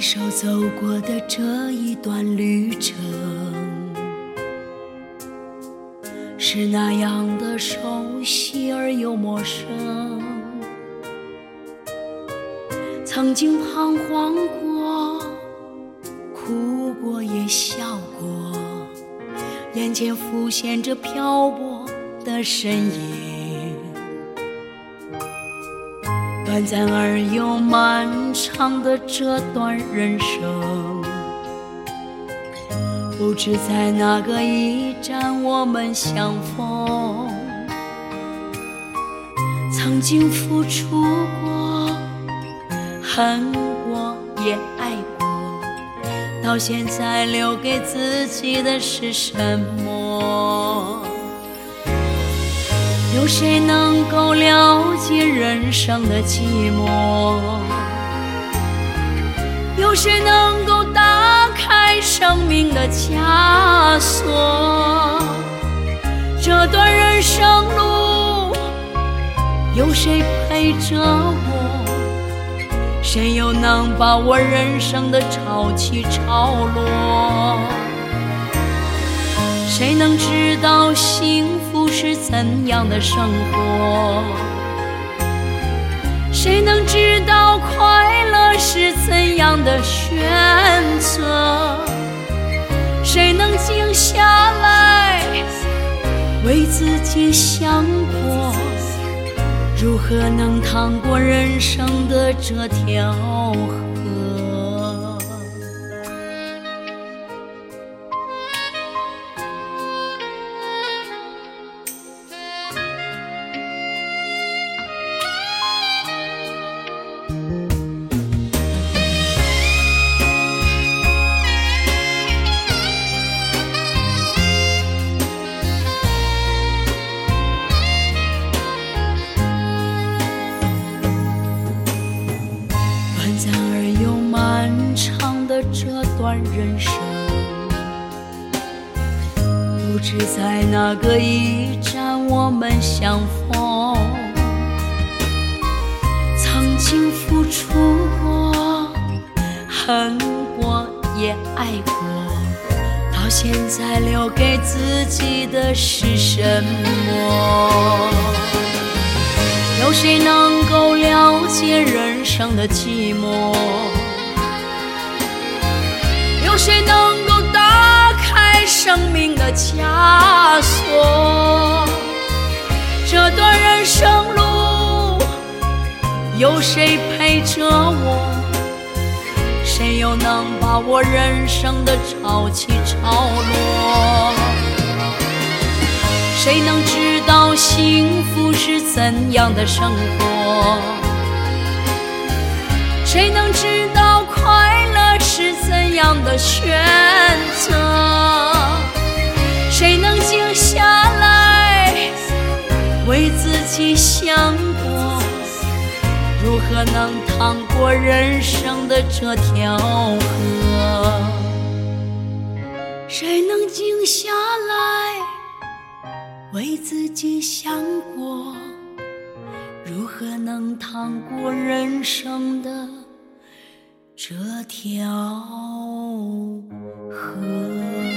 首走过的这一段旅程，是那样的熟悉而又陌生。曾经彷徨过，哭过也笑过，眼前浮现着漂泊的身影。短暂而又漫长的这段人生，不知在哪个驿站我们相逢。曾经付出过。恨过也爱过，到现在留给自己的是什么？有谁能够了解人生的寂寞？有谁能够打开生命的枷锁？这段人生路，有谁陪着我？谁又能把握人生的潮起潮落？谁能知道幸福是怎样的生活？谁能知道快乐是怎样的选择？谁能静下来为自己想过？如何能趟过人生的这条河？段人生，不知在哪个驿站我们相逢。曾经付出过，恨过也爱过，到现在留给自己的是什么？有谁能够了解人生的寂寞？谁能够打开生命的枷锁？这段人生路，有谁陪着我？谁又能把握人生的潮起潮落？谁能知道幸福是怎样的生活？谁能知道是怎样的选择？谁能静下来为自己想过？如何能趟过人生的这条河？谁能静下来？为自己想过，如何能趟过人生的这条河。